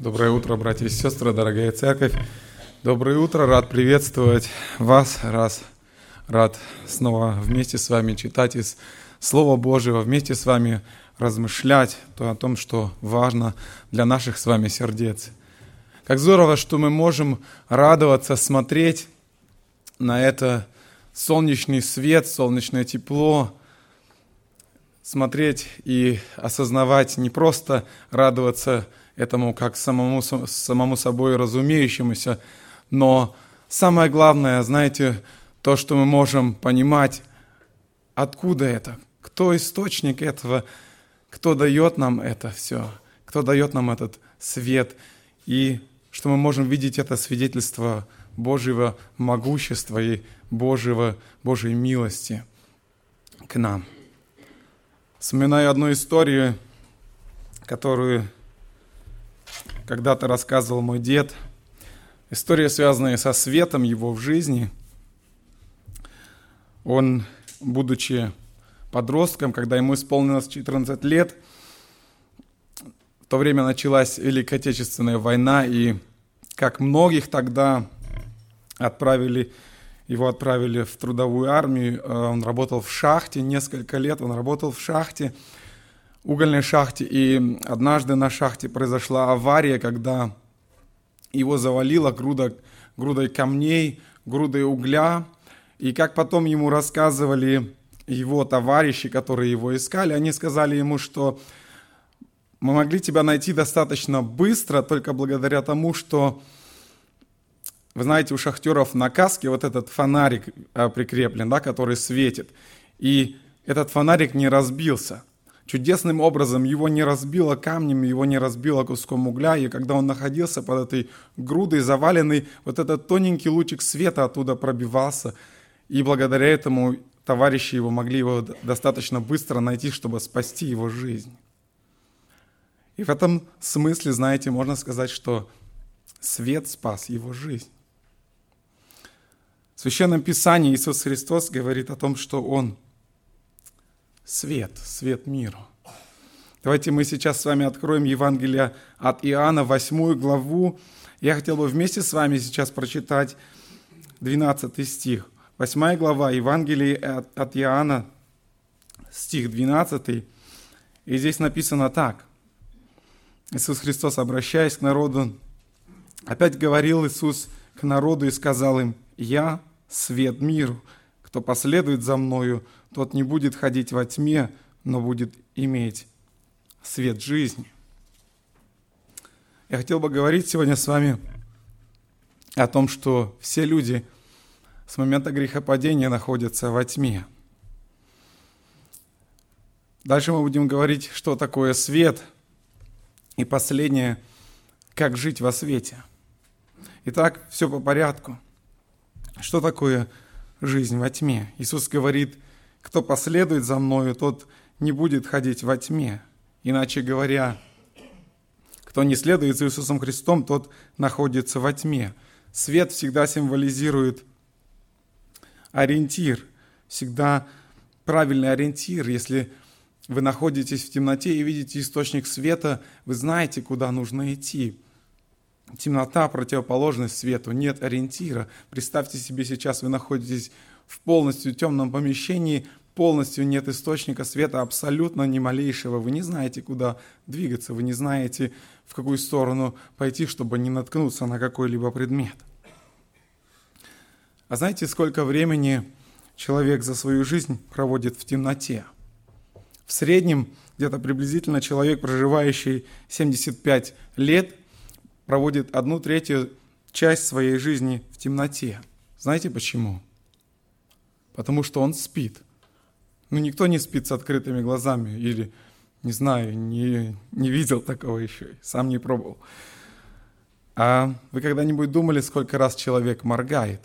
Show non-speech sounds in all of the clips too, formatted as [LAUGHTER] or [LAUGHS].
Доброе утро, братья и сестры, дорогая церковь. Доброе утро, рад приветствовать вас, раз, рад снова вместе с вами читать из Слова Божьего, вместе с вами размышлять то о том, что важно для наших с вами сердец. Как здорово, что мы можем радоваться, смотреть на это солнечный свет, солнечное тепло, смотреть и осознавать, не просто радоваться этому как самому, самому собой разумеющемуся, но самое главное, знаете, то, что мы можем понимать, откуда это, кто источник этого, кто дает нам это все, кто дает нам этот свет, и что мы можем видеть это свидетельство Божьего могущества и Божьего, Божьей милости к нам. Вспоминаю одну историю, которую когда-то рассказывал мой дед. История, связанная со светом его в жизни. Он, будучи подростком, когда ему исполнилось 14 лет, в то время началась Великая Отечественная война, и как многих тогда отправили, его отправили в трудовую армию, э, он работал в шахте, несколько лет он работал в шахте, угольной шахте, и однажды на шахте произошла авария, когда его завалило груда, грудой камней, грудой угля, и как потом ему рассказывали его товарищи, которые его искали, они сказали ему, что мы могли тебя найти достаточно быстро, только благодаря тому, что, вы знаете, у шахтеров на каске вот этот фонарик а, прикреплен, да, который светит, и этот фонарик не разбился чудесным образом его не разбило камнем, его не разбило куском угля, и когда он находился под этой грудой заваленный, вот этот тоненький лучик света оттуда пробивался, и благодаря этому товарищи его могли его достаточно быстро найти, чтобы спасти его жизнь. И в этом смысле, знаете, можно сказать, что свет спас его жизнь. В Священном Писании Иисус Христос говорит о том, что Он – свет, свет миру. Давайте мы сейчас с вами откроем Евангелие от Иоанна, 8 главу. Я хотел бы вместе с вами сейчас прочитать 12 стих. 8 глава Евангелия от, Иоанна, стих 12. И здесь написано так. Иисус Христос, обращаясь к народу, опять говорил Иисус к народу и сказал им, «Я свет миру, кто последует за Мною, тот не будет ходить во тьме, но будет иметь свет жизни. Я хотел бы говорить сегодня с вами о том, что все люди с момента грехопадения находятся во тьме. Дальше мы будем говорить, что такое свет. И последнее, как жить во свете. Итак, все по порядку. Что такое жизнь во тьме? Иисус говорит – кто последует за мною, тот не будет ходить во тьме. Иначе говоря, кто не следует за Иисусом Христом, тот находится во тьме. Свет всегда символизирует ориентир, всегда правильный ориентир. Если вы находитесь в темноте и видите источник света, вы знаете, куда нужно идти. Темнота – противоположность свету, нет ориентира. Представьте себе сейчас, вы находитесь в полностью темном помещении, полностью нет источника света, абсолютно ни малейшего. Вы не знаете, куда двигаться, вы не знаете, в какую сторону пойти, чтобы не наткнуться на какой-либо предмет. А знаете, сколько времени человек за свою жизнь проводит в темноте? В среднем где-то приблизительно человек, проживающий 75 лет, проводит одну третью часть своей жизни в темноте. Знаете почему? Потому что он спит. Ну, никто не спит с открытыми глазами или, не знаю, не, не видел такого еще, сам не пробовал. А вы когда-нибудь думали, сколько раз человек моргает?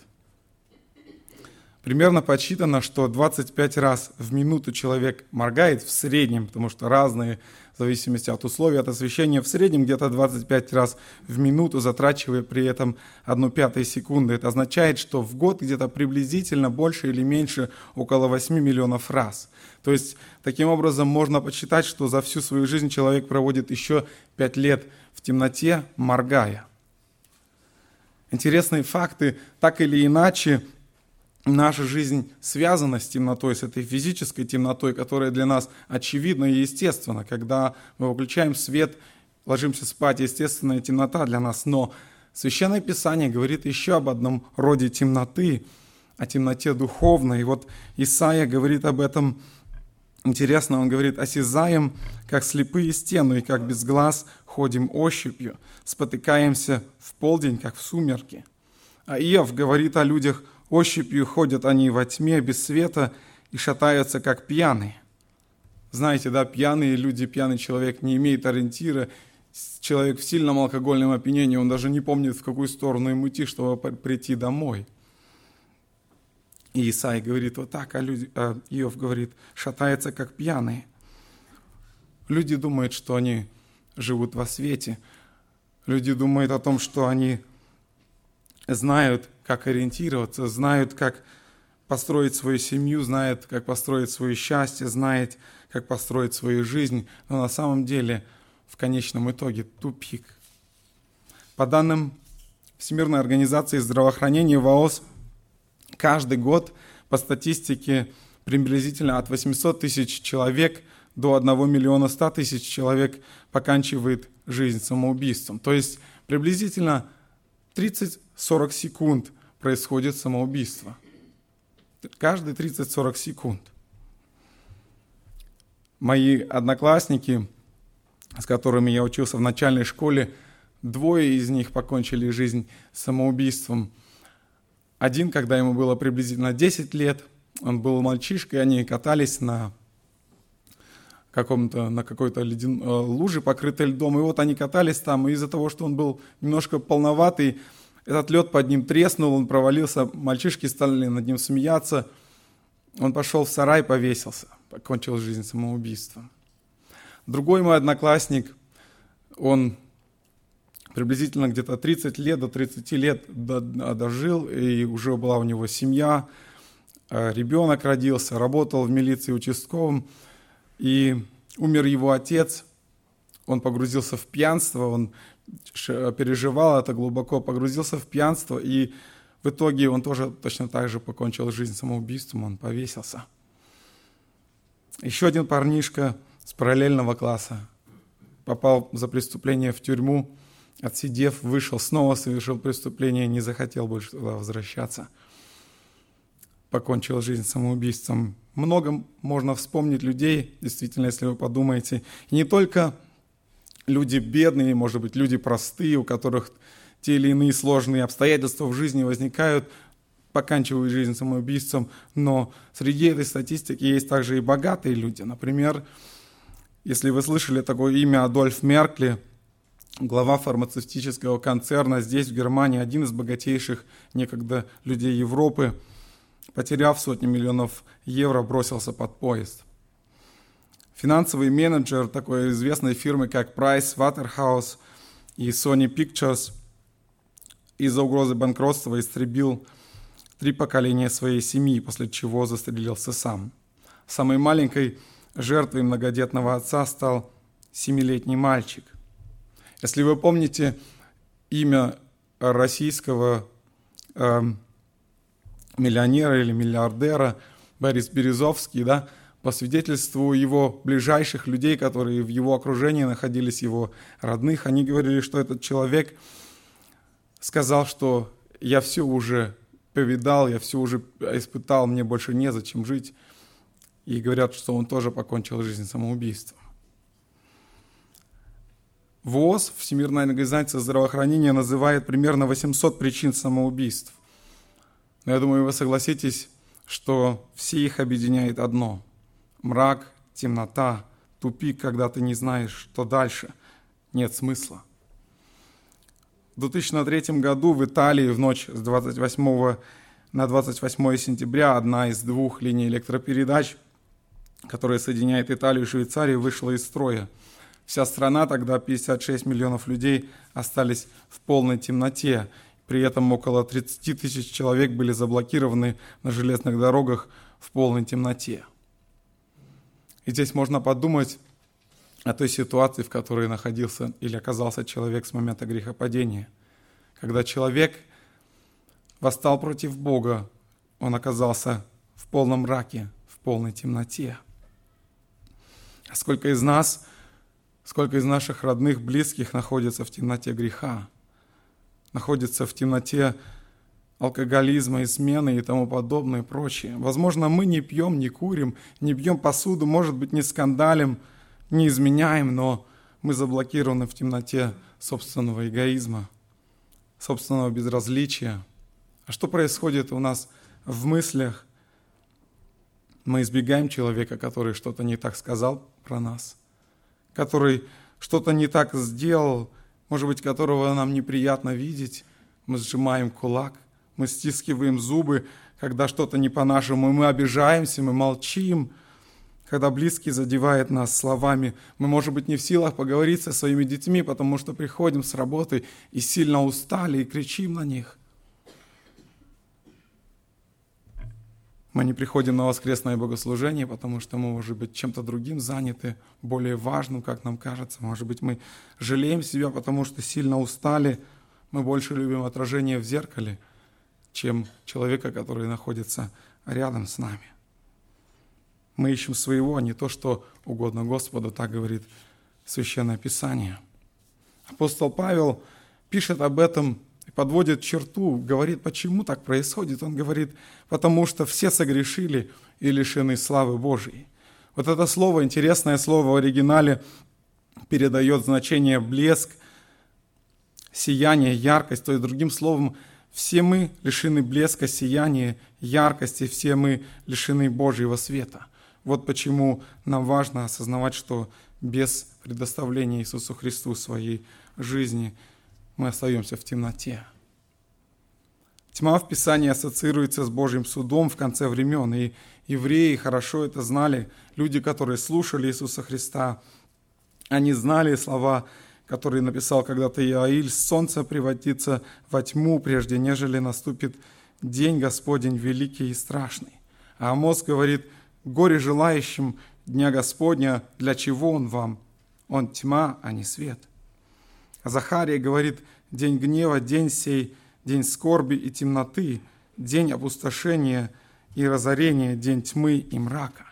Примерно подсчитано, что 25 раз в минуту человек моргает в среднем, потому что разные в зависимости от условий, от освещения, в среднем где-то 25 раз в минуту, затрачивая при этом одну пятую секунды. Это означает, что в год где-то приблизительно больше или меньше около 8 миллионов раз. То есть, таким образом, можно подсчитать, что за всю свою жизнь человек проводит еще 5 лет в темноте, моргая. Интересные факты, так или иначе, наша жизнь связана с темнотой, с этой физической темнотой, которая для нас очевидна и естественна. Когда мы выключаем свет, ложимся спать, естественная темнота для нас. Но Священное Писание говорит еще об одном роде темноты, о темноте духовной. И вот Исаия говорит об этом интересно, он говорит, «Осязаем, как слепые стену, и как без глаз ходим ощупью, спотыкаемся в полдень, как в сумерки». А Иов говорит о людях, Ощупью ходят они во тьме, без света, и шатаются, как пьяные. Знаете, да, пьяные люди, пьяный человек не имеет ориентира, человек в сильном алкогольном опьянении, он даже не помнит, в какую сторону ему идти, чтобы прийти домой. И Исаи говорит вот так, а, люди, а Иов говорит, шатается, как пьяные. Люди думают, что они живут во свете. Люди думают о том, что они знают, как ориентироваться, знают, как построить свою семью, знают, как построить свое счастье, знают, как построить свою жизнь, но на самом деле в конечном итоге тупик. По данным Всемирной организации здравоохранения ВООЗ, каждый год по статистике приблизительно от 800 тысяч человек до 1 миллиона 100 тысяч человек поканчивает жизнь самоубийством. То есть приблизительно 30-40 секунд происходит самоубийство. Каждые 30-40 секунд. Мои одноклассники, с которыми я учился в начальной школе, двое из них покончили жизнь самоубийством. Один, когда ему было приблизительно 10 лет, он был мальчишкой, они катались на каком-то, на какой-то леден... Э, луже, покрытой льдом. И вот они катались там, и из-за того, что он был немножко полноватый, этот лед под ним треснул, он провалился, мальчишки стали над ним смеяться. Он пошел в сарай, повесился, покончил жизнь самоубийством. Другой мой одноклассник, он приблизительно где-то 30 лет, до 30 лет дожил, и уже была у него семья, э, ребенок родился, работал в милиции участковым, и умер его отец, он погрузился в пьянство, он переживал это глубоко, погрузился в пьянство, и в итоге он тоже точно так же покончил жизнь самоубийством, он повесился. Еще один парнишка с параллельного класса попал за преступление в тюрьму, отсидев, вышел, снова совершил преступление, не захотел больше туда возвращаться – покончил жизнь самоубийством. Много можно вспомнить людей, действительно, если вы подумаете. И не только люди бедные, может быть, люди простые, у которых те или иные сложные обстоятельства в жизни возникают, поканчивают жизнь самоубийством, но среди этой статистики есть также и богатые люди. Например, если вы слышали такое имя Адольф Меркли, глава фармацевтического концерна здесь, в Германии, один из богатейших некогда людей Европы – потеряв сотни миллионов евро, бросился под поезд. Финансовый менеджер такой известной фирмы, как Price Waterhouse и Sony Pictures из-за угрозы банкротства истребил три поколения своей семьи, после чего застрелился сам. Самой маленькой жертвой многодетного отца стал семилетний мальчик. Если вы помните имя российского э, миллионера или миллиардера Борис Березовский, да, по свидетельству его ближайших людей, которые в его окружении находились, его родных, они говорили, что этот человек сказал, что я все уже повидал, я все уже испытал, мне больше незачем жить. И говорят, что он тоже покончил жизнь самоубийством. ВОЗ, Всемирная организация здравоохранения, называет примерно 800 причин самоубийств. Но я думаю, вы согласитесь, что все их объединяет одно – мрак, темнота, тупик, когда ты не знаешь, что дальше, нет смысла. В 2003 году в Италии в ночь с 28 на 28 сентября одна из двух линий электропередач, которая соединяет Италию и Швейцарию, вышла из строя. Вся страна, тогда 56 миллионов людей, остались в полной темноте. При этом около 30 тысяч человек были заблокированы на железных дорогах в полной темноте. И здесь можно подумать о той ситуации, в которой находился или оказался человек с момента грехопадения. Когда человек восстал против Бога, он оказался в полном мраке, в полной темноте. А сколько из нас, сколько из наших родных, близких находится в темноте греха, находится в темноте алкоголизма, измены и тому подобное и прочее. Возможно, мы не пьем, не курим, не бьем посуду, может быть, не скандалим, не изменяем, но мы заблокированы в темноте собственного эгоизма, собственного безразличия. А что происходит у нас в мыслях? Мы избегаем человека, который что-то не так сказал про нас, который что-то не так сделал, может быть, которого нам неприятно видеть. Мы сжимаем кулак, мы стискиваем зубы, когда что-то не по-нашему, мы обижаемся, мы молчим. Когда близкий задевает нас словами, мы, может быть, не в силах поговорить со своими детьми, потому что приходим с работы и сильно устали и кричим на них. Мы не приходим на воскресное богослужение, потому что мы, может быть, чем-то другим заняты, более важным, как нам кажется. Может быть, мы жалеем себя, потому что сильно устали. Мы больше любим отражение в зеркале – чем человека, который находится рядом с нами. Мы ищем своего, а не то, что угодно Господу, так говорит Священное Писание. Апостол Павел пишет об этом и подводит черту, говорит, почему так происходит. Он говорит, потому что все согрешили и лишены славы Божьей. Вот это слово, интересное слово в оригинале, передает значение блеск, сияние, яркость, то есть другим словом все мы лишены блеска, сияния, яркости, все мы лишены Божьего света. Вот почему нам важно осознавать, что без предоставления Иисусу Христу своей жизни мы остаемся в темноте. Тьма в Писании ассоциируется с Божьим судом в конце времен, и евреи хорошо это знали, люди, которые слушали Иисуса Христа, они знали слова который написал когда-то Иаиль, «Солнце превратится во тьму, прежде нежели наступит день Господень великий и страшный». А Амос говорит, «Горе желающим Дня Господня, для чего Он вам? Он тьма, а не свет». А Захария говорит, «День гнева, день сей, день скорби и темноты, день опустошения и разорения, день тьмы и мрака».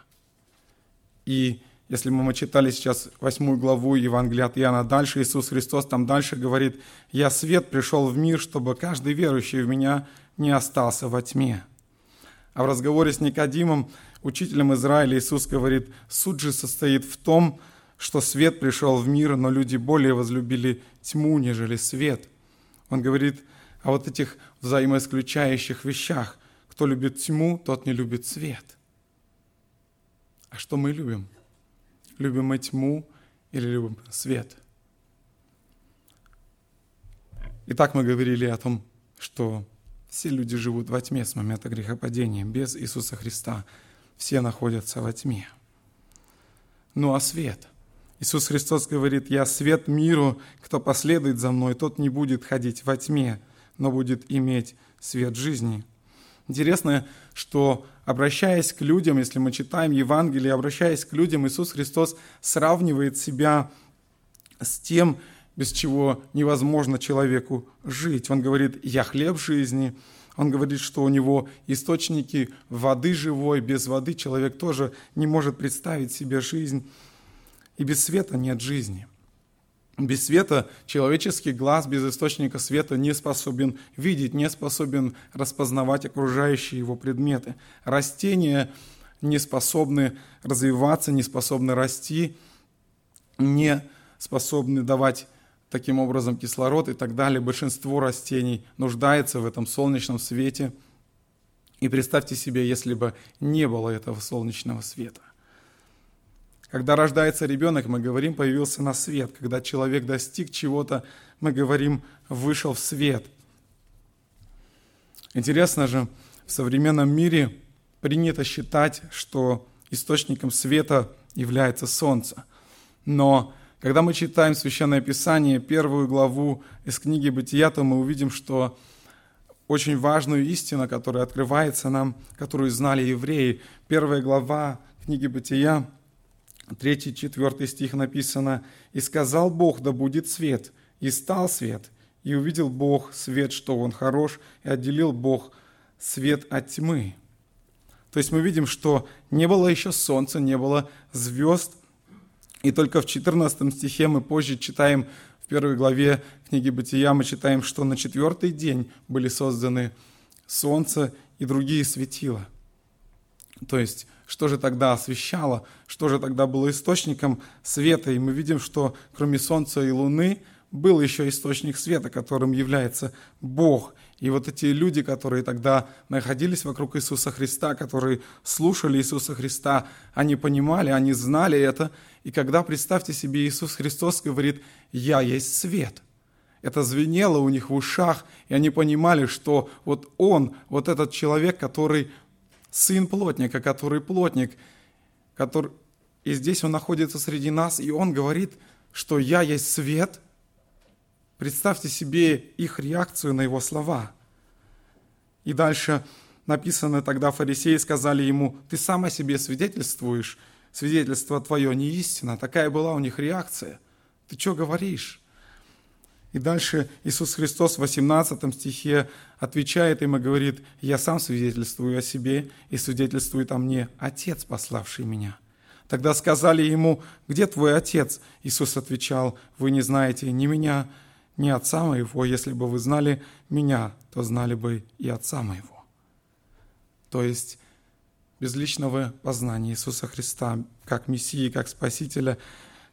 И если мы читали сейчас восьмую главу Евангелия от Иоанна, дальше Иисус Христос там дальше говорит, «Я свет пришел в мир, чтобы каждый верующий в Меня не остался во тьме». А в разговоре с Никодимом, учителем Израиля, Иисус говорит, «Суд же состоит в том, что свет пришел в мир, но люди более возлюбили тьму, нежели свет». Он говорит о вот этих взаимоисключающих вещах. Кто любит тьму, тот не любит свет. А что мы любим? Любим мы тьму или любим свет? Итак, мы говорили о том, что все люди живут во тьме с момента грехопадения. Без Иисуса Христа все находятся во тьме. Ну а свет? Иисус Христос говорит, «Я свет миру, кто последует за мной, тот не будет ходить во тьме, но будет иметь свет жизни». Интересно, что обращаясь к людям, если мы читаем Евангелие, обращаясь к людям, Иисус Христос сравнивает себя с тем, без чего невозможно человеку жить. Он говорит, я хлеб жизни. Он говорит, что у него источники воды живой. Без воды человек тоже не может представить себе жизнь. И без света нет жизни. Без света человеческий глаз без источника света не способен видеть, не способен распознавать окружающие его предметы. Растения не способны развиваться, не способны расти, не способны давать таким образом кислород и так далее. Большинство растений нуждается в этом солнечном свете. И представьте себе, если бы не было этого солнечного света. Когда рождается ребенок, мы говорим, появился на свет. Когда человек достиг чего-то, мы говорим, вышел в свет. Интересно же, в современном мире принято считать, что источником света является солнце. Но Когда мы читаем Священное Писание, первую главу из книги «Бытия», то мы увидим, что очень важную истину, которая открывается нам, которую знали евреи. Первая глава книги «Бытия», 3-4 стих написано, «И сказал Бог, да будет свет, и стал свет, и увидел Бог свет, что он хорош, и отделил Бог свет от тьмы». То есть мы видим, что не было еще солнца, не было звезд, и только в 14 стихе мы позже читаем, в первой главе книги Бытия, мы читаем, что на четвертый день были созданы солнце и другие светила. То есть, что же тогда освещало, что же тогда было источником света? И мы видим, что кроме солнца и луны был еще источник света, которым является Бог. И вот эти люди, которые тогда находились вокруг Иисуса Христа, которые слушали Иисуса Христа, они понимали, они знали это. И когда, представьте себе, Иисус Христос говорит, «Я есть свет», это звенело у них в ушах, и они понимали, что вот он, вот этот человек, который сын плотника, который плотник, который... и здесь он находится среди нас, и он говорит, что «я есть свет», Представьте себе их реакцию на его слова. И дальше написано, тогда фарисеи сказали ему, ты сам о себе свидетельствуешь, свидетельство твое не истина. Такая была у них реакция. Ты что говоришь? И дальше Иисус Христос в 18 стихе отвечает им и говорит, «Я сам свидетельствую о себе, и свидетельствует о мне Отец, пославший меня». Тогда сказали ему, «Где твой Отец?» Иисус отвечал, «Вы не знаете ни меня, не Отца моего, если бы вы знали меня, то знали бы и Отца моего. То есть без личного познания Иисуса Христа как Мессии, как Спасителя,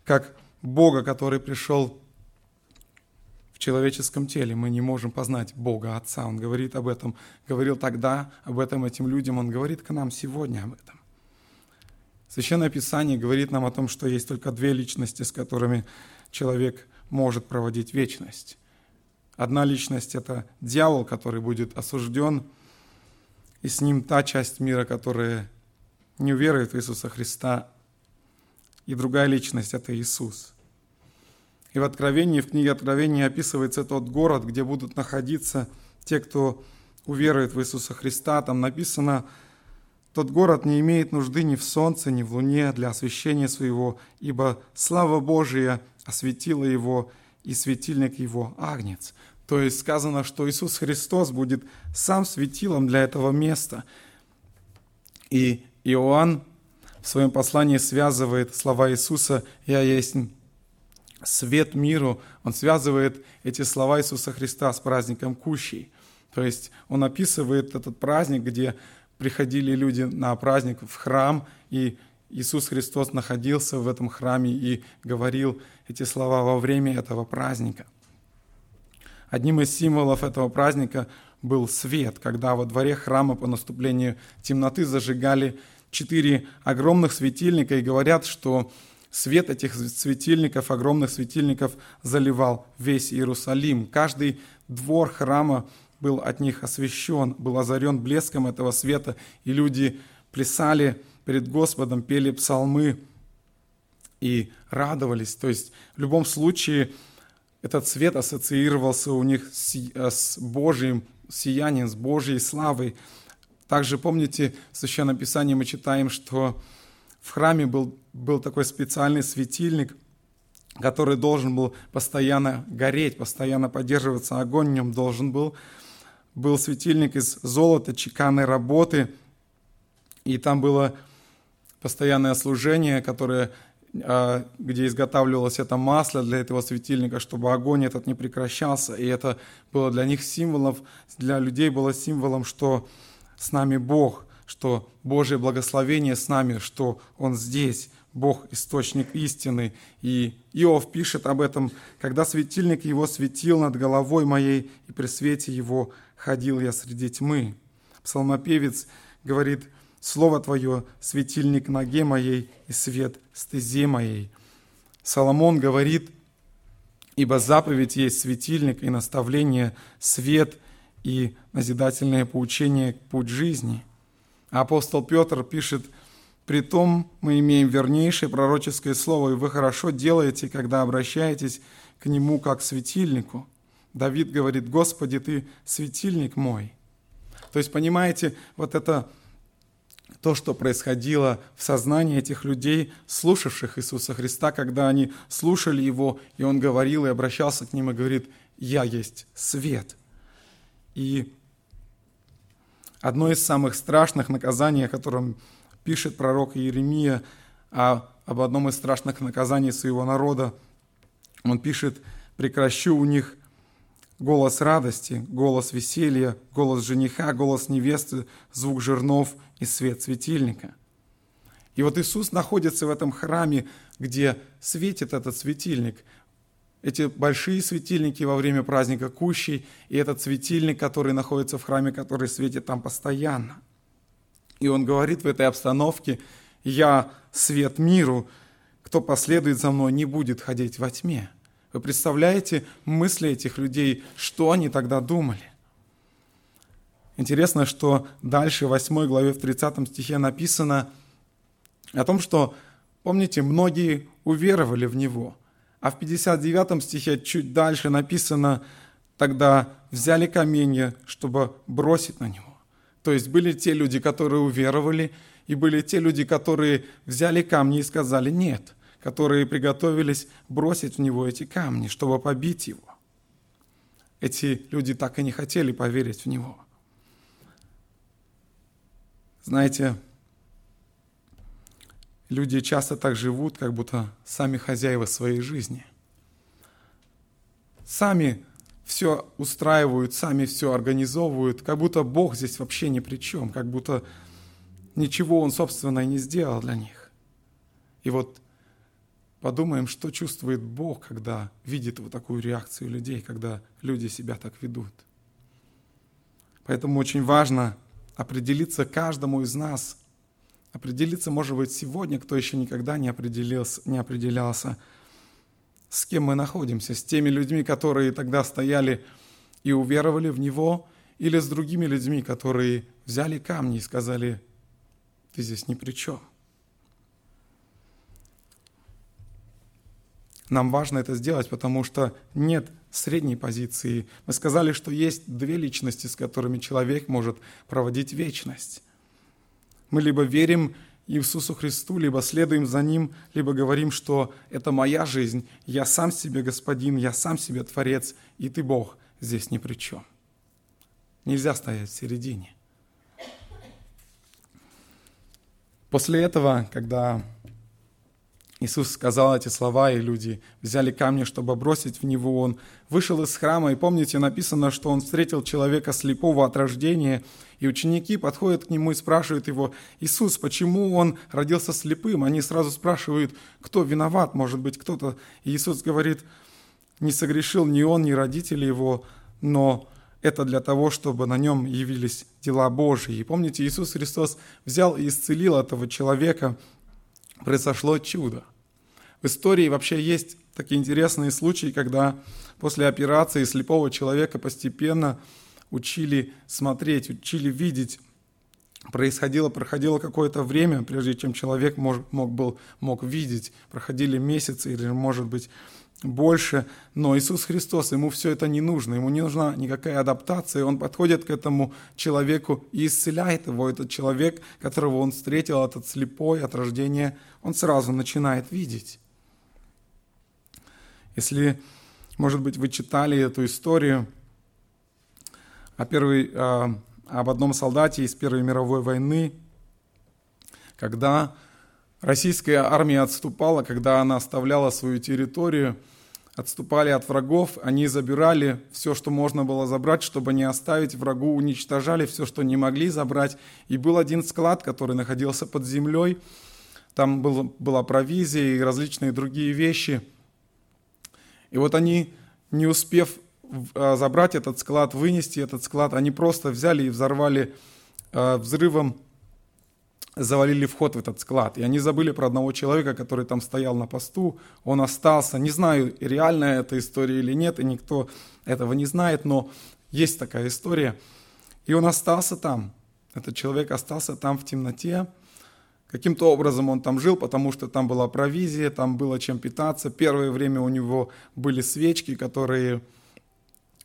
как Бога, который пришел в человеческом теле, мы не можем познать Бога Отца. Он говорит об этом, говорил тогда об этом этим людям, Он говорит к нам сегодня об этом. Священное Писание говорит нам о том, что есть только две личности, с которыми человек – может проводить вечность. Одна личность – это дьявол, который будет осужден, и с ним та часть мира, которая не уверует в Иисуса Христа. И другая личность – это Иисус. И в Откровении, в книге Откровения описывается тот город, где будут находиться те, кто уверует в Иисуса Христа. Там написано, тот город не имеет нужды ни в солнце, ни в луне для освещения своего, ибо слава Божия осветила его, и светильник его агнец. То есть сказано, что Иисус Христос будет сам светилом для этого места. И Иоанн в своем послании связывает слова Иисуса «Я есть свет миру». Он связывает эти слова Иисуса Христа с праздником Кущей. То есть он описывает этот праздник, где приходили люди на праздник в храм, и Иисус Христос находился в этом храме и говорил эти слова во время этого праздника. Одним из символов этого праздника был свет, когда во дворе храма по наступлению темноты зажигали четыре огромных светильника, и говорят, что свет этих светильников, огромных светильников, заливал весь Иерусалим. Каждый двор храма был от них освещен, был озарен блеском этого света, и люди плясали перед Господом, пели псалмы и радовались. То есть в любом случае этот свет ассоциировался у них с Божьим сиянием, с Божьей славой. Также помните, в Священном Писании мы читаем, что в храме был, был такой специальный светильник, который должен был постоянно гореть, постоянно поддерживаться, огонь в нем должен был был светильник из золота, чеканной работы, и там было постоянное служение, которое, а, где изготавливалось это масло для этого светильника, чтобы огонь этот не прекращался. И это было для них символом, для людей было символом, что с нами Бог, что Божье благословение с нами, что Он здесь, Бог – источник истины. И Иов пишет об этом, когда светильник его светил над головой моей, и при свете его ходил я среди тьмы. Псалмопевец говорит, «Слово Твое – светильник ноге моей и свет стезе моей». Соломон говорит, «Ибо заповедь есть светильник и наставление, свет и назидательное поучение – путь жизни». Апостол Петр пишет Притом мы имеем вернейшее пророческое слово, и вы хорошо делаете, когда обращаетесь к нему как к светильнику. Давид говорит, Господи, Ты светильник мой. То есть, понимаете, вот это то, что происходило в сознании этих людей, слушавших Иисуса Христа, когда они слушали Его, и Он говорил и обращался к ним и говорит, «Я есть свет». И одно из самых страшных наказаний, о котором пишет пророк Иеремия, а об одном из страшных наказаний своего народа, он пишет, «Прекращу у них голос радости, голос веселья, голос жениха, голос невесты, звук жернов и свет светильника». И вот Иисус находится в этом храме, где светит этот светильник. Эти большие светильники во время праздника Кущей, и этот светильник, который находится в храме, который светит там постоянно. И он говорит в этой обстановке, «Я свет миру, кто последует за мной, не будет ходить во тьме». Вы представляете мысли этих людей, что они тогда думали? Интересно, что дальше в 8 главе, в 30 стихе написано о том, что, помните, многие уверовали в Него. А в 59 стихе чуть дальше написано, тогда взяли каменья, чтобы бросить на Него. То есть были те люди, которые уверовали, и были те люди, которые взяли камни и сказали «нет» которые приготовились бросить в него эти камни, чтобы побить его. Эти люди так и не хотели поверить в него. Знаете, люди часто так живут, как будто сами хозяева своей жизни. Сами все устраивают, сами все организовывают, как будто Бог здесь вообще ни при чем, как будто ничего Он, собственно, и не сделал для них. И вот Подумаем, что чувствует Бог, когда видит вот такую реакцию людей, когда люди себя так ведут. Поэтому очень важно определиться каждому из нас, определиться, может быть, сегодня, кто еще никогда не определился, не определялся, с кем мы находимся, с теми людьми, которые тогда стояли и уверовали в Него, или с другими людьми, которые взяли камни и сказали, ты здесь ни при чем – Нам важно это сделать, потому что нет средней позиции. Мы сказали, что есть две личности, с которыми человек может проводить вечность. Мы либо верим Иисусу Христу, либо следуем за Ним, либо говорим, что это моя жизнь, я сам себе господин, я сам себе Творец, и Ты, Бог, здесь ни при чем. Нельзя стоять в середине. После этого, когда Иисус сказал эти слова, и люди взяли камни, чтобы бросить в него. Он вышел из храма, и помните, написано, что он встретил человека слепого от рождения, и ученики подходят к нему и спрашивают его, «Иисус, почему он родился слепым?» Они сразу спрашивают, кто виноват, может быть, кто-то. И Иисус говорит, не согрешил ни он, ни родители его, но это для того, чтобы на нем явились дела Божьи. И помните, Иисус Христос взял и исцелил этого человека, произошло чудо. В истории вообще есть такие интересные случаи, когда после операции слепого человека постепенно учили смотреть, учили видеть. Происходило, проходило какое-то время, прежде чем человек мог, мог, был, мог видеть. Проходили месяцы или, может быть, больше, но Иисус Христос, ему все это не нужно, ему не нужна никакая адаптация, он подходит к этому человеку и исцеляет его. Этот человек, которого он встретил, этот слепой от рождения, он сразу начинает видеть. Если, может быть, вы читали эту историю о первой, об одном солдате из Первой мировой войны, когда Российская армия отступала, когда она оставляла свою территорию, отступали от врагов, они забирали все, что можно было забрать, чтобы не оставить врагу, уничтожали все, что не могли забрать. И был один склад, который находился под землей, там был, была провизия и различные другие вещи. И вот они, не успев а, забрать этот склад, вынести этот склад, они просто взяли и взорвали а, взрывом завалили вход в этот склад. И они забыли про одного человека, который там стоял на посту. Он остался. Не знаю, реальная эта история или нет, и никто этого не знает, но есть такая история. И он остался там. Этот человек остался там в темноте. Каким-то образом он там жил, потому что там была провизия, там было чем питаться. Первое время у него были свечки, которые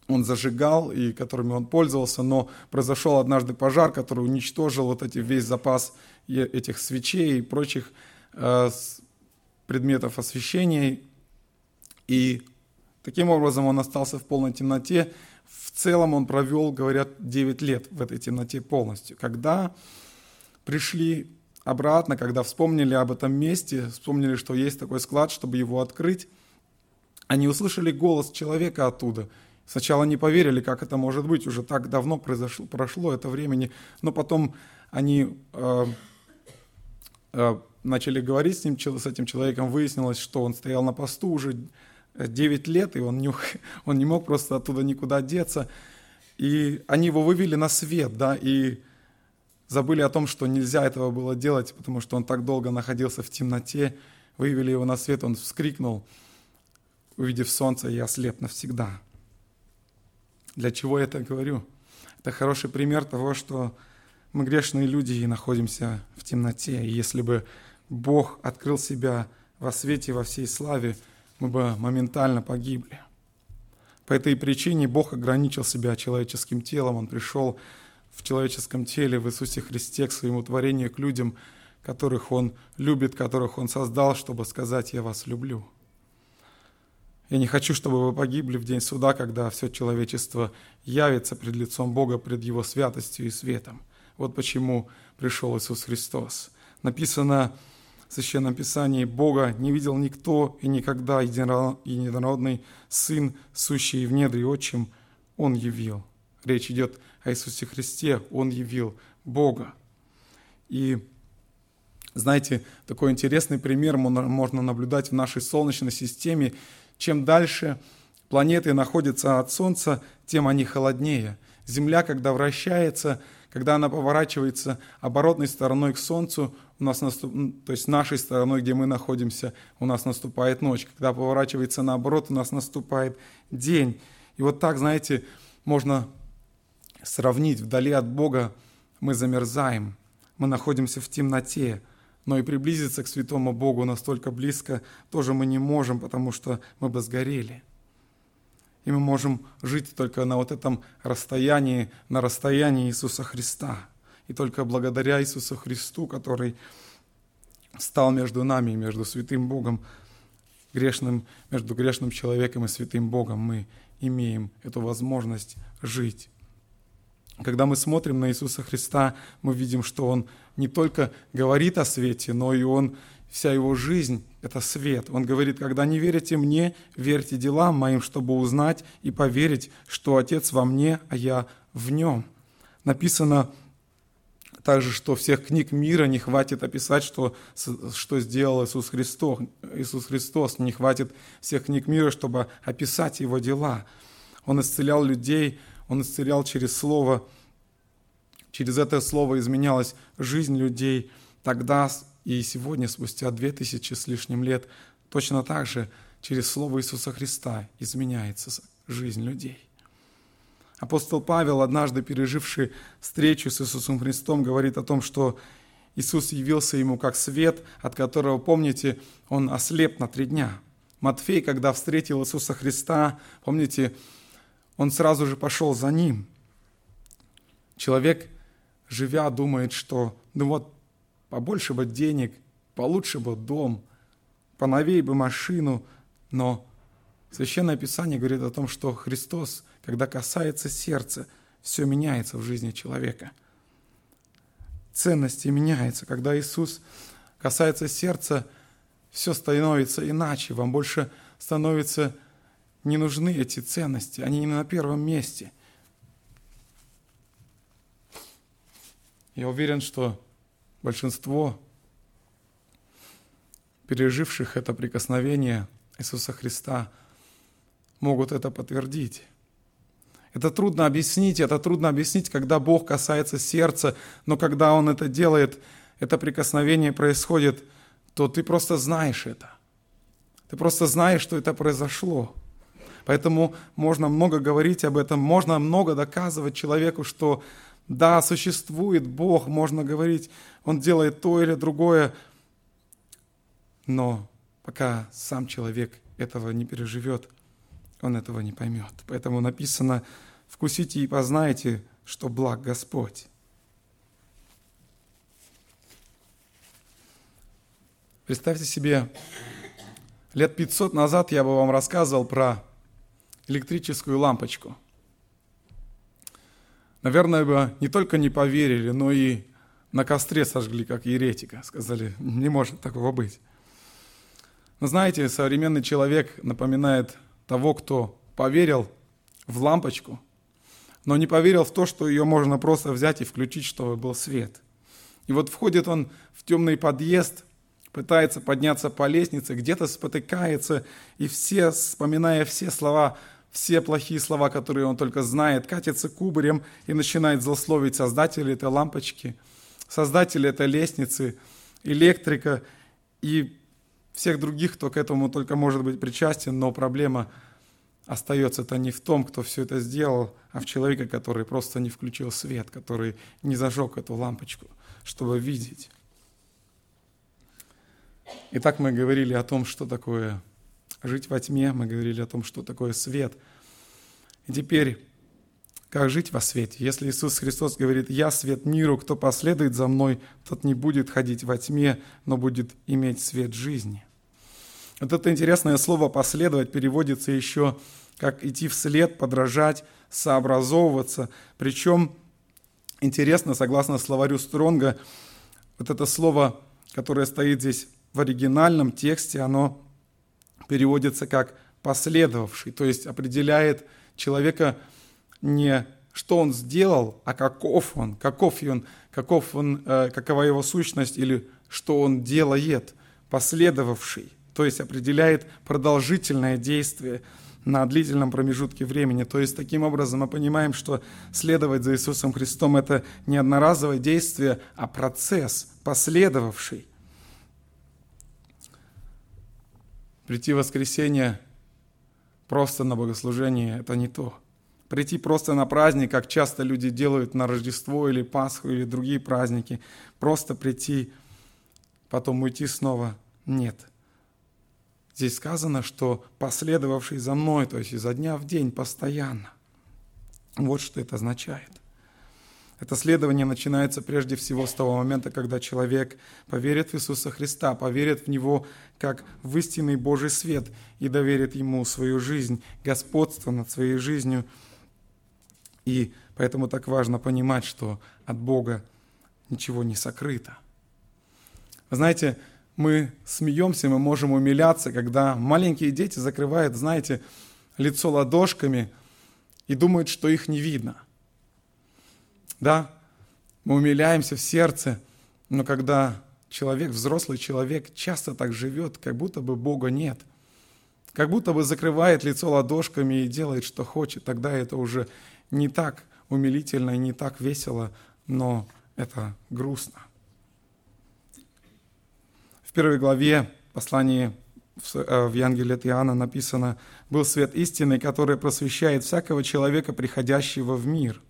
он зажигал и которыми он пользовался, но произошел однажды пожар, который уничтожил вот эти весь запас этих свечей и прочих э, предметов освещения. И таким образом он остался в полной темноте. В целом он провел, говорят, 9 лет в этой темноте полностью. Когда пришли обратно, когда вспомнили об этом месте, вспомнили, что есть такой склад, чтобы его открыть, они услышали голос человека оттуда – Сначала не поверили, как это может быть, уже так давно произошло, прошло это времени, но потом они э, начали говорить с, ним, с этим человеком, выяснилось, что он стоял на посту уже 9 лет, и он не, [LAUGHS] он не мог просто оттуда никуда деться. И они его вывели на свет, да, и забыли о том, что нельзя этого было делать, потому что он так долго находился в темноте. Вывели его на свет, он вскрикнул, увидев солнце, и ослеп навсегда. Для чего я это говорю? Это хороший пример того, что мы грешные люди и находимся в темноте. И если бы Бог открыл себя во свете, во всей славе, мы бы моментально погибли. По этой причине Бог ограничил себя человеческим телом. Он пришел в человеческом теле в Иисусе Христе к своему творению, к людям, которых Он любит, которых Он создал, чтобы сказать «Я вас люблю». Я не хочу, чтобы вы погибли в день суда, когда все человечество явится пред лицом Бога, пред Его святостью и светом. Вот почему пришел Иисус Христос. Написано в Священном Писании, Бога не видел никто и никогда единородный Сын, сущий в недре отчим, Он явил. Речь идет о Иисусе Христе, Он явил Бога. И знаете, такой интересный пример можно наблюдать в нашей Солнечной системе чем дальше планеты находятся от Солнца, тем они холоднее. Земля, когда вращается, когда она поворачивается оборотной стороной к Солнцу, у нас наступ... то есть нашей стороной, где мы находимся, у нас наступает ночь. Когда поворачивается наоборот, у нас наступает день. И вот так, знаете, можно сравнить. Вдали от Бога мы замерзаем, мы находимся в темноте, но и приблизиться к святому Богу настолько близко тоже мы не можем, потому что мы бы сгорели. И мы можем жить только на вот этом расстоянии, на расстоянии Иисуса Христа. И только благодаря Иисусу Христу, который стал между нами, между святым Богом, грешным, между грешным человеком и святым Богом, мы имеем эту возможность жить. Когда мы смотрим на Иисуса Христа, мы видим, что Он не только говорит о свете, но и Он, вся Его жизнь – это свет. Он говорит, когда не верите мне, верьте делам моим, чтобы узнать и поверить, что Отец во мне, а я в Нем. Написано также, что всех книг мира не хватит описать, что, что сделал Иисус Христос. Иисус Христос не хватит всех книг мира, чтобы описать Его дела. Он исцелял людей – он исцелял через Слово. Через это Слово изменялась жизнь людей тогда и сегодня, спустя две тысячи с лишним лет, точно так же через Слово Иисуса Христа изменяется жизнь людей. Апостол Павел, однажды переживший встречу с Иисусом Христом, говорит о том, что Иисус явился ему как свет, от которого, помните, он ослеп на три дня. Матфей, когда встретил Иисуса Христа, помните, он сразу же пошел за ним. Человек, живя, думает, что ну вот побольше бы денег, получше бы дом, поновей бы машину, но Священное Писание говорит о том, что Христос, когда касается сердца, все меняется в жизни человека. Ценности меняются. Когда Иисус касается сердца, все становится иначе. Вам больше становится не нужны эти ценности, они не на первом месте. Я уверен, что большинство переживших это прикосновение Иисуса Христа могут это подтвердить. Это трудно объяснить, это трудно объяснить, когда Бог касается сердца, но когда Он это делает, это прикосновение происходит, то ты просто знаешь это. Ты просто знаешь, что это произошло. Поэтому можно много говорить об этом, можно много доказывать человеку, что Да, существует Бог, можно говорить, Он делает то или другое, но пока сам человек этого не переживет, он этого не поймет. Поэтому написано, вкусите и познайте, что благ Господь. Представьте себе, лет 500 назад я бы вам рассказывал про электрическую лампочку. Наверное, бы не только не поверили, но и на костре сожгли, как еретика. Сказали, не может такого быть. Но знаете, современный человек напоминает того, кто поверил в лампочку, но не поверил в то, что ее можно просто взять и включить, чтобы был свет. И вот входит он в темный подъезд, пытается подняться по лестнице, где-то спотыкается, и все, вспоминая все слова, все плохие слова, которые он только знает, катится кубарем и начинает злословить создателя этой лампочки, создателя этой лестницы, электрика и всех других, кто к этому только может быть причастен, но проблема остается-то не в том, кто все это сделал, а в человеке, который просто не включил свет, который не зажег эту лампочку, чтобы видеть. Итак, мы говорили о том, что такое жить во тьме, мы говорили о том, что такое свет. И теперь, как жить во свете? Если Иисус Христос говорит, «Я свет миру, кто последует за мной, тот не будет ходить во тьме, но будет иметь свет жизни». Вот это интересное слово «последовать» переводится еще как идти вслед, подражать, сообразовываться. Причем, интересно, согласно словарю Стронга, вот это слово, которое стоит здесь в оригинальном тексте оно переводится как последовавший, то есть определяет человека не что он сделал, а каков он, каков он, каков он, э, какова его сущность или что он делает, последовавший, то есть определяет продолжительное действие на длительном промежутке времени. То есть таким образом мы понимаем, что следовать за Иисусом Христом – это не одноразовое действие, а процесс, последовавший. Прийти в воскресенье просто на богослужение – это не то. Прийти просто на праздник, как часто люди делают на Рождество или Пасху или другие праздники, просто прийти, потом уйти снова – нет. Здесь сказано, что последовавший за мной, то есть изо дня в день, постоянно. Вот что это означает. Это следование начинается прежде всего с того момента, когда человек поверит в Иисуса Христа, поверит в Него как в истинный Божий свет и доверит Ему свою жизнь, господство над своей жизнью. И поэтому так важно понимать, что от Бога ничего не сокрыто. Вы знаете, мы смеемся, мы можем умиляться, когда маленькие дети закрывают, знаете, лицо ладошками и думают, что их не видно – да, мы умиляемся в сердце, но когда человек, взрослый человек, часто так живет, как будто бы Бога нет, как будто бы закрывает лицо ладошками и делает, что хочет, тогда это уже не так умилительно и не так весело, но это грустно. В первой главе послания в э, Евангелии от Иоанна написано «Был свет истины, который просвещает всякого человека, приходящего в мир».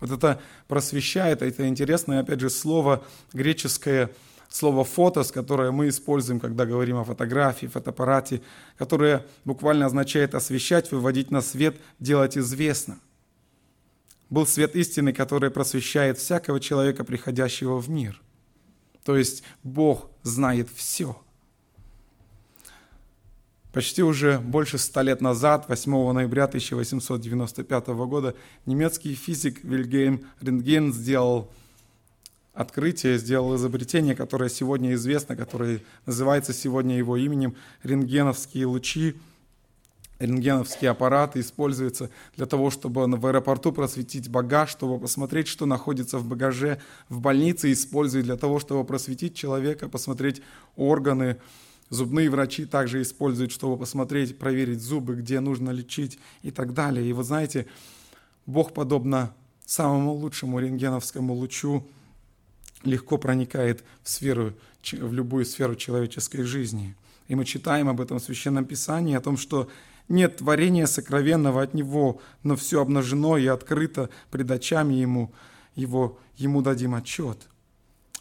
Вот это просвещает, это интересное, опять же, слово греческое, слово «фотос», которое мы используем, когда говорим о фотографии, фотоаппарате, которое буквально означает освещать, выводить на свет, делать известным. Был свет истины, который просвещает всякого человека, приходящего в мир. То есть Бог знает все – Почти уже больше ста лет назад, 8 ноября 1895 года, немецкий физик Вильгельм Рентген сделал открытие, сделал изобретение, которое сегодня известно, которое называется сегодня его именем рентгеновские лучи. Рентгеновские аппараты используются для того, чтобы в аэропорту просветить багаж, чтобы посмотреть, что находится в багаже. В больнице используют для того, чтобы просветить человека, посмотреть органы, Зубные врачи также используют, чтобы посмотреть, проверить зубы, где нужно лечить и так далее. И вы знаете, Бог, подобно самому лучшему рентгеновскому лучу, легко проникает в, сферу, в любую сферу человеческой жизни. И мы читаем об этом в Священном Писании, о том, что нет творения сокровенного от Него, но все обнажено и открыто пред очами Ему. его, ему дадим отчет.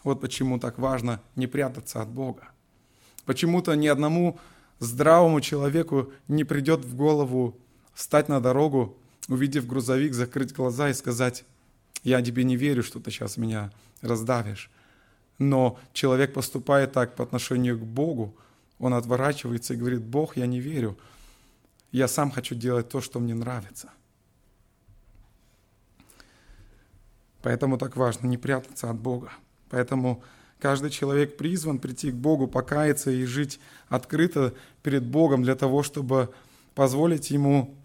Вот почему так важно не прятаться от Бога. Почему-то ни одному здравому человеку не придет в голову встать на дорогу, увидев грузовик, закрыть глаза и сказать, я тебе не верю, что ты сейчас меня раздавишь. Но человек поступает так по отношению к Богу, он отворачивается и говорит, Бог, я не верю, я сам хочу делать то, что мне нравится. Поэтому так важно не прятаться от Бога. Поэтому каждый человек призван прийти к Богу, покаяться и жить открыто перед Богом для того, чтобы позволить Ему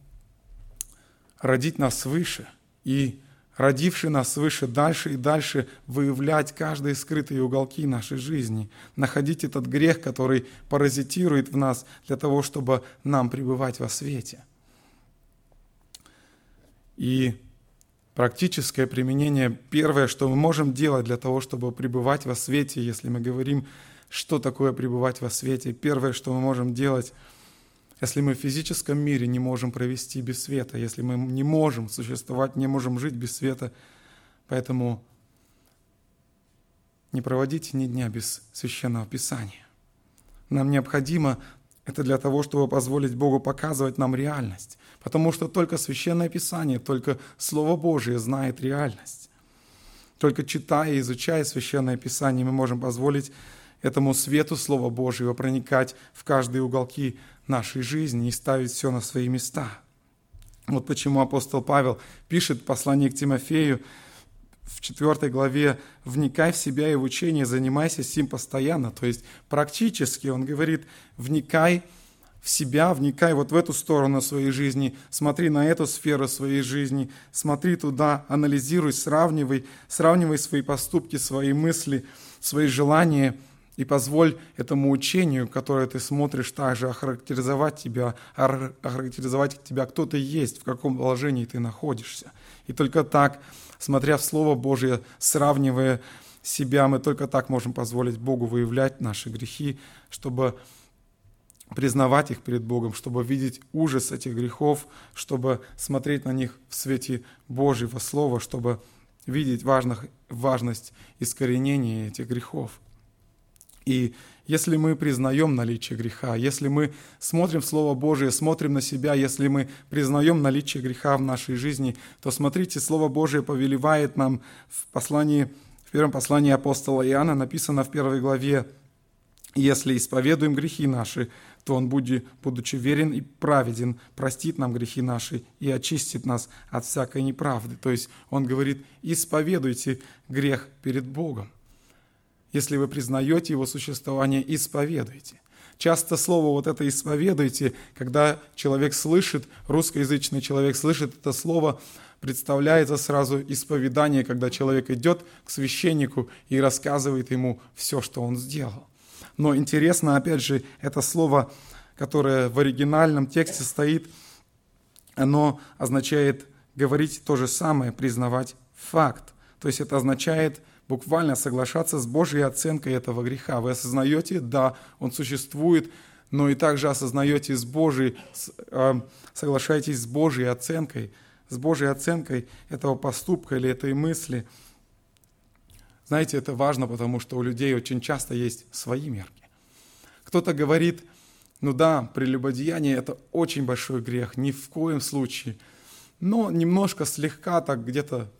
родить нас свыше и родивший нас свыше, дальше и дальше выявлять каждые скрытые уголки нашей жизни, находить этот грех, который паразитирует в нас для того, чтобы нам пребывать во свете. И практическое применение, первое, что мы можем делать для того, чтобы пребывать во свете, если мы говорим, что такое пребывать во свете, первое, что мы можем делать – если мы в физическом мире не можем провести без света, если мы не можем существовать, не можем жить без света, поэтому не проводите ни дня без священного писания. Нам необходимо это для того, чтобы позволить Богу показывать нам реальность. Потому что только священное писание, только Слово Божие знает реальность. Только читая и изучая священное писание, мы можем позволить этому свету Слова Божьего проникать в каждые уголки нашей жизни и ставить все на свои места. Вот почему апостол Павел пишет послание к Тимофею в 4 главе «Вникай в себя и в учение, занимайся сим постоянно». То есть практически он говорит «вникай в себя, вникай вот в эту сторону своей жизни, смотри на эту сферу своей жизни, смотри туда, анализируй, сравнивай, сравнивай свои поступки, свои мысли, свои желания – и позволь этому учению, которое ты смотришь, также охарактеризовать тебя, охарактеризовать тебя, кто ты есть, в каком положении ты находишься. И только так, смотря в Слово Божье, сравнивая себя, мы только так можем позволить Богу выявлять наши грехи, чтобы признавать их перед Богом, чтобы видеть ужас этих грехов, чтобы смотреть на них в свете Божьего Слова, чтобы видеть важных, важность искоренения этих грехов. И если мы признаем наличие греха, если мы смотрим в Слово Божие, смотрим на себя, если мы признаем наличие греха в нашей жизни, то смотрите, Слово Божие повелевает нам в послании, в первом послании апостола Иоанна написано в первой главе, если исповедуем грехи наши, то Он, будучи верен и праведен, простит нам грехи наши и очистит нас от всякой неправды. То есть Он говорит, исповедуйте грех перед Богом. Если вы признаете его существование, исповедуйте. Часто слово вот это «исповедуйте», когда человек слышит, русскоязычный человек слышит это слово, представляется сразу исповедание, когда человек идет к священнику и рассказывает ему все, что он сделал. Но интересно, опять же, это слово, которое в оригинальном тексте стоит, оно означает говорить то же самое, признавать факт. То есть это означает буквально соглашаться с Божьей оценкой этого греха. Вы осознаете, да, он существует, но и также осознаете с Божьей, а, соглашаетесь с Божьей оценкой, с Божьей оценкой этого поступка или этой мысли. Знаете, это важно, потому что у людей очень часто есть свои мерки. Кто-то говорит, ну да, прелюбодеяние – это очень большой грех, ни в коем случае. Но немножко, слегка так где-то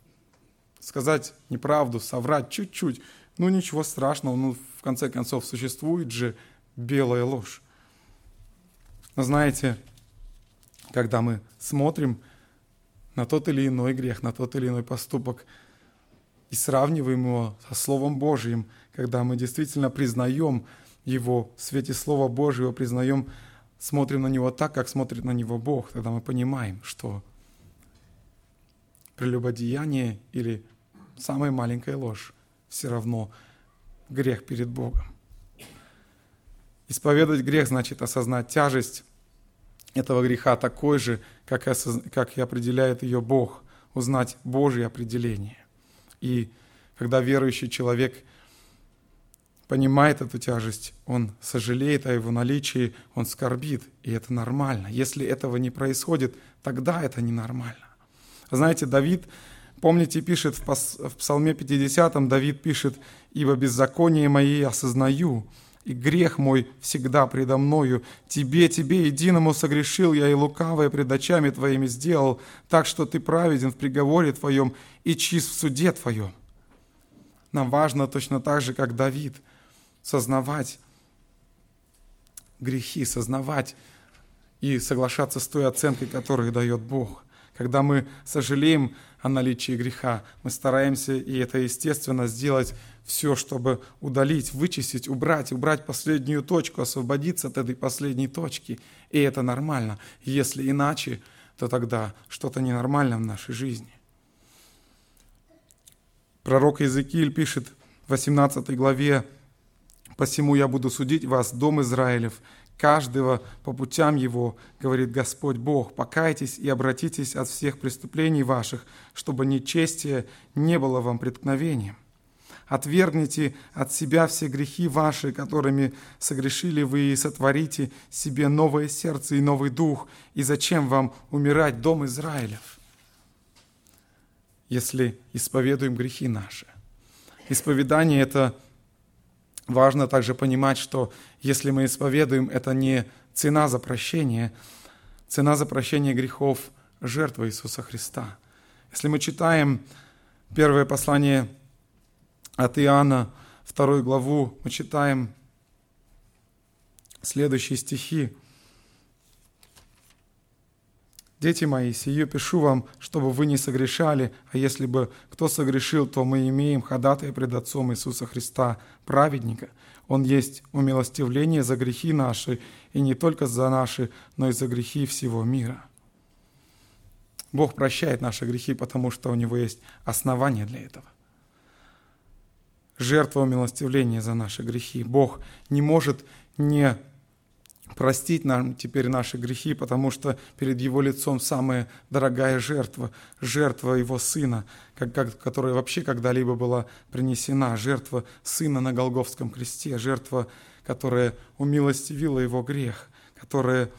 сказать неправду, соврать чуть-чуть. Ну ничего страшного, ну в конце концов существует же белая ложь. Но знаете, когда мы смотрим на тот или иной грех, на тот или иной поступок и сравниваем его со Словом Божьим, когда мы действительно признаем его в свете Слова Божьего, признаем, смотрим на него так, как смотрит на него Бог, тогда мы понимаем, что прелюбодеяние или самая маленькая ложь все равно грех перед Богом. Исповедовать грех значит осознать тяжесть этого греха такой же, как и, как и определяет ее Бог, узнать Божье определение. И когда верующий человек понимает эту тяжесть, он сожалеет о его наличии, он скорбит, и это нормально. Если этого не происходит, тогда это ненормально. Знаете, Давид Помните, пишет в Псалме 50, Давид пишет, «Ибо беззаконие мои осознаю, и грех мой всегда предо мною. Тебе, тебе, единому согрешил я, и лукавое пред очами твоими сделал, так что ты праведен в приговоре твоем и чист в суде твоем». Нам важно точно так же, как Давид, сознавать грехи, сознавать и соглашаться с той оценкой, которую дает Бог. Когда мы сожалеем о наличии греха, мы стараемся, и это естественно, сделать все, чтобы удалить, вычистить, убрать, убрать последнюю точку, освободиться от этой последней точки. И это нормально. Если иначе, то тогда что-то ненормально в нашей жизни. Пророк Иезекииль пишет в 18 главе, «Посему я буду судить вас, дом Израилев, каждого по путям его, говорит Господь Бог, покайтесь и обратитесь от всех преступлений ваших, чтобы нечестие не было вам преткновением. Отвергните от себя все грехи ваши, которыми согрешили вы, и сотворите себе новое сердце и новый дух. И зачем вам умирать, дом Израилев, если исповедуем грехи наши? Исповедание – это важно также понимать, что если мы исповедуем, это не цена за прощение, цена за прощение грехов – жертва Иисуса Христа. Если мы читаем первое послание от Иоанна, вторую главу, мы читаем следующие стихи. «Дети мои, сию пишу вам, чтобы вы не согрешали, а если бы кто согрешил, то мы имеем ходатая пред Отцом Иисуса Христа, праведника. Он есть умилостивление за грехи наши, и не только за наши, но и за грехи всего мира». Бог прощает наши грехи, потому что у Него есть основания для этого жертва умилостивления за наши грехи. Бог не может не простить нам теперь наши грехи, потому что перед Его лицом самая дорогая жертва, жертва Его Сына, как, как, которая вообще когда-либо была принесена, жертва Сына на Голговском кресте, жертва, которая умилостивила Его грех, которая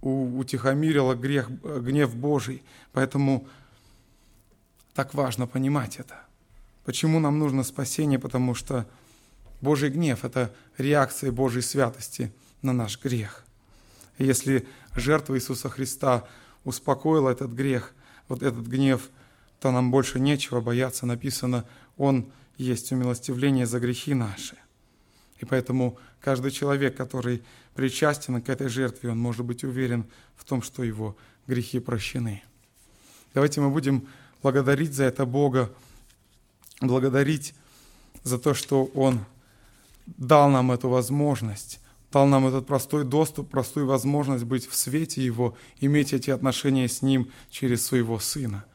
утихомирила грех, гнев Божий. Поэтому так важно понимать это. Почему нам нужно спасение? Потому что Божий гнев – это реакция Божьей святости на наш грех. И если жертва Иисуса Христа успокоила этот грех, вот этот гнев, то нам больше нечего бояться. Написано, Он есть умилостивление за грехи наши. И поэтому каждый человек, который причастен к этой жертве, он может быть уверен в том, что его грехи прощены. Давайте мы будем благодарить за это Бога, благодарить за то, что Он дал нам эту возможность, дал нам этот простой доступ, простую возможность быть в свете Его, иметь эти отношения с Ним через Своего Сына –